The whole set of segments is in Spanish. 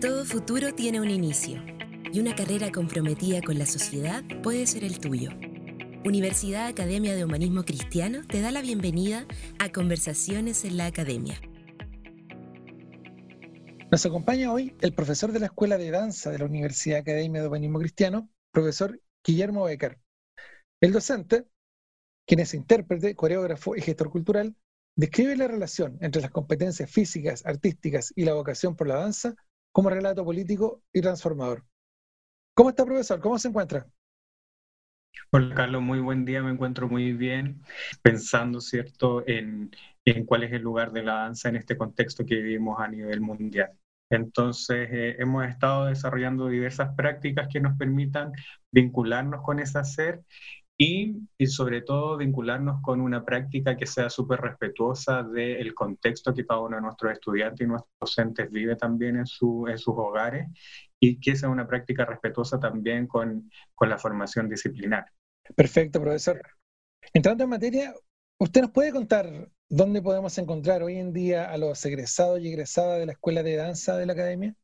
Todo futuro tiene un inicio y una carrera comprometida con la sociedad puede ser el tuyo. Universidad Academia de Humanismo Cristiano te da la bienvenida a Conversaciones en la Academia. Nos acompaña hoy el profesor de la Escuela de Danza de la Universidad Academia de Humanismo Cristiano, profesor Guillermo Becker. El docente, quien es intérprete, coreógrafo y gestor cultural, describe la relación entre las competencias físicas, artísticas y la vocación por la danza como relato político y transformador. ¿Cómo está, profesor? ¿Cómo se encuentra? Hola, Carlos, muy buen día, me encuentro muy bien, pensando, ¿cierto?, en, en cuál es el lugar de la danza en este contexto que vivimos a nivel mundial. Entonces, eh, hemos estado desarrollando diversas prácticas que nos permitan vincularnos con ese hacer y, y, sobre todo vincularnos con una práctica que sea súper respetuosa del contexto que cada uno de nuestros estudiantes y nuestros docentes vive también en, su, en sus hogares y que sea una práctica respetuosa también con, con la formación disciplinar. Perfecto, profesor. Entrando en materia, ¿usted nos puede contar dónde podemos encontrar hoy en día a los egresados y egresadas de la Escuela de Danza de la Academia?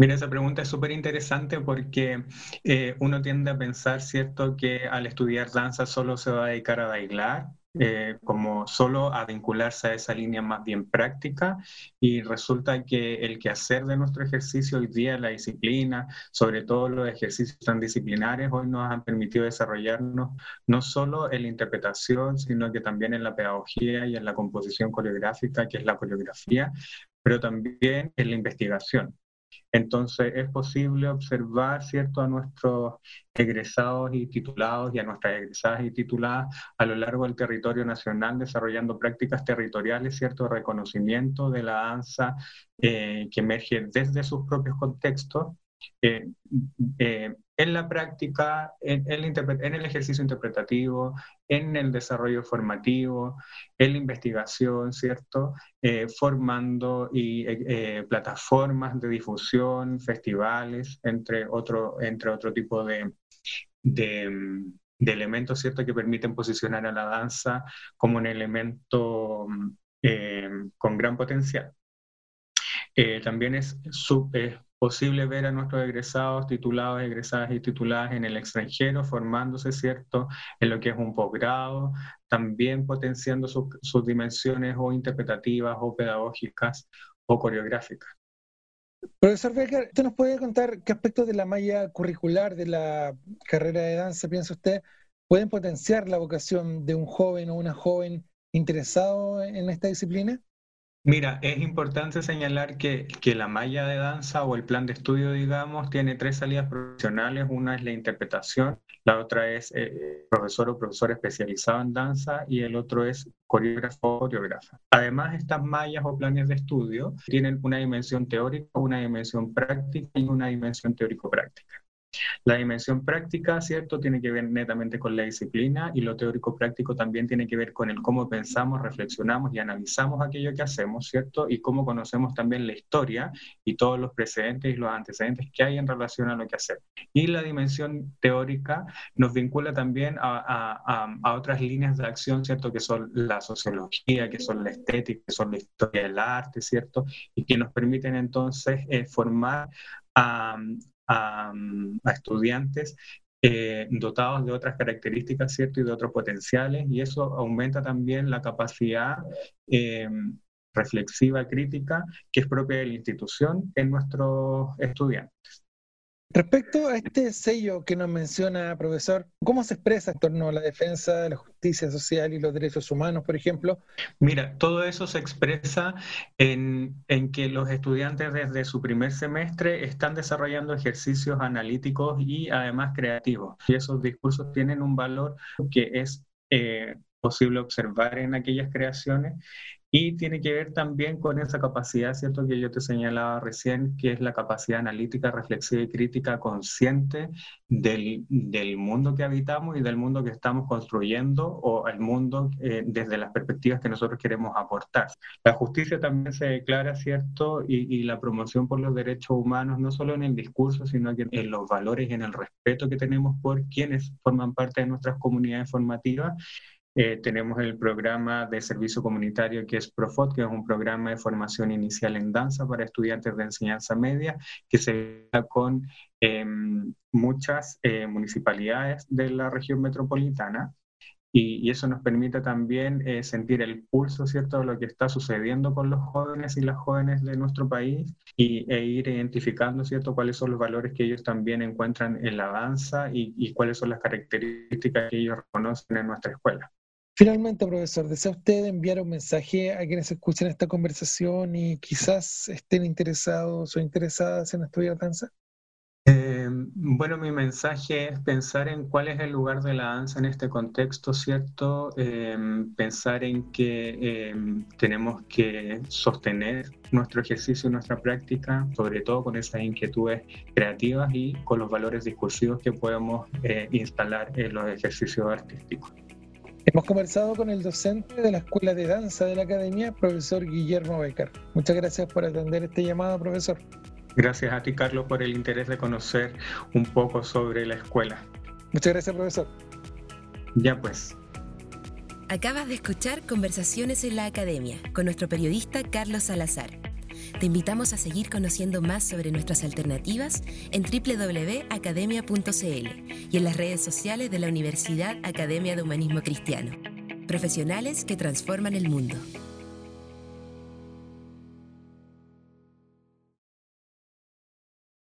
Mira, esa pregunta es súper interesante porque eh, uno tiende a pensar, ¿cierto?, que al estudiar danza solo se va a dedicar a bailar, eh, como solo a vincularse a esa línea más bien práctica y resulta que el quehacer de nuestro ejercicio hoy día, la disciplina, sobre todo los ejercicios tan disciplinares, hoy nos han permitido desarrollarnos no solo en la interpretación, sino que también en la pedagogía y en la composición coreográfica, que es la coreografía, pero también en la investigación. Entonces es posible observar, ¿cierto?, a nuestros egresados y titulados y a nuestras egresadas y tituladas a lo largo del territorio nacional desarrollando prácticas territoriales, ¿cierto?, reconocimiento de la danza eh, que emerge desde sus propios contextos eh, eh, en la práctica, en, el ejercicio interpretativo, en el desarrollo formativo, en la investigación, ¿cierto? Eh, formando y, plataformas de difusión, festivales, entre otro, entre otro tipo de, de, elementos, ¿cierto? Que permiten posicionar a la danza como un elemento con gran potencial. también es, posible ver a nuestros egresados, titulados, egresadas y tituladas en el extranjero, formándose, ¿cierto?, en lo que es un posgrado, también potenciando sus dimensiones o interpretativas o pedagógicas o coreográficas. Profesor Becker, ¿usted nos puede contar qué aspectos de la malla curricular de la carrera de danza, piensa usted, pueden potenciar la vocación de un joven o una joven interesado en esta disciplina? Mira, es importante señalar que, que, la malla de danza o el plan de estudio, digamos, tiene tres salidas profesionales. Una es la interpretación, la otra es eh, profesor o profesor especializado en danza y el otro es coreógrafo o coreógrafa. Además, estas mallas o planes de estudio tienen una dimensión teórica, una dimensión práctica y una dimensión teórico-práctica. La dimensión práctica, ¿cierto?, tiene que ver netamente con la disciplina y lo teórico práctico también tiene que ver con el cómo pensamos, reflexionamos y analizamos aquello que hacemos, ¿cierto? Y cómo conocemos también la historia y todos los precedentes y los antecedentes que hay en relación a lo que hacemos. Y la dimensión teórica nos vincula también a, otras líneas de acción, ¿cierto? Que son la sociología, que son la estética, que son la historia del arte, ¿cierto? Y que nos permiten entonces eh, formar a, a, estudiantes eh, dotados de otras características, ¿cierto? Y de otros potenciales, y eso aumenta también la capacidad eh, reflexiva, crítica, que es propia de la institución en nuestros estudiantes. Respecto a este sello que nos menciona, profesor, ¿cómo se expresa en torno a la defensa de la justicia social y los derechos humanos, por ejemplo? Mira, todo eso se expresa en, en que los estudiantes desde su primer semestre están desarrollando ejercicios analíticos y además creativos. Y esos discursos tienen un valor que es eh, posible observar en aquellas creaciones y tiene que ver también con esa capacidad, ¿cierto? Que yo te señalaba recién, que es la capacidad analítica, reflexiva y crítica consciente del, del mundo que habitamos y del mundo que estamos construyendo o el mundo eh, desde las perspectivas que nosotros queremos aportar. La justicia también se declara, ¿cierto? Y, la promoción por los derechos humanos, no solo en el discurso, sino en los valores y en el respeto que tenemos por quienes forman parte de nuestras comunidades formativas Eh, tenemos el programa de servicio comunitario que es PROFOT, que es un programa de formación inicial en danza para estudiantes de enseñanza media, que se da con em, muchas eh, municipalidades de la región metropolitana. Y, eso nos permite también eh, sentir el pulso, ¿cierto?, de lo que está sucediendo con los jóvenes y las jóvenes de nuestro país y, e ir identificando, ¿cierto?, cuáles son los valores que ellos también encuentran en la danza y, y cuáles son las características que ellos reconocen en nuestra escuela. Finalmente, profesor, ¿desea usted enviar un mensaje a quienes escuchen esta conversación y quizás estén interesados o interesadas en estudiar danza? Eh, bueno, mi mensaje es pensar en cuál es el lugar de la danza en este contexto, ¿cierto? Eh, pensar en que eh, tenemos que sostener nuestro ejercicio y nuestra práctica, sobre todo con esas inquietudes creativas y con los valores discursivos que podemos instalar en los ejercicios artísticos. Hemos conversado con el docente de la Escuela de Danza de la Academia, profesor Guillermo Becker. Muchas gracias por atender este llamado, profesor. Gracias a ti, Carlos, por el interés de conocer un poco sobre la escuela. Muchas gracias, profesor. Ya pues. Acabas de escuchar Conversaciones en la Academia con nuestro periodista Carlos Salazar. Te invitamos a seguir conociendo más sobre nuestras alternativas en www.academia.cl y en las redes sociales de la Universidad Academia de Humanismo Cristiano. Profesionales que transforman el mundo.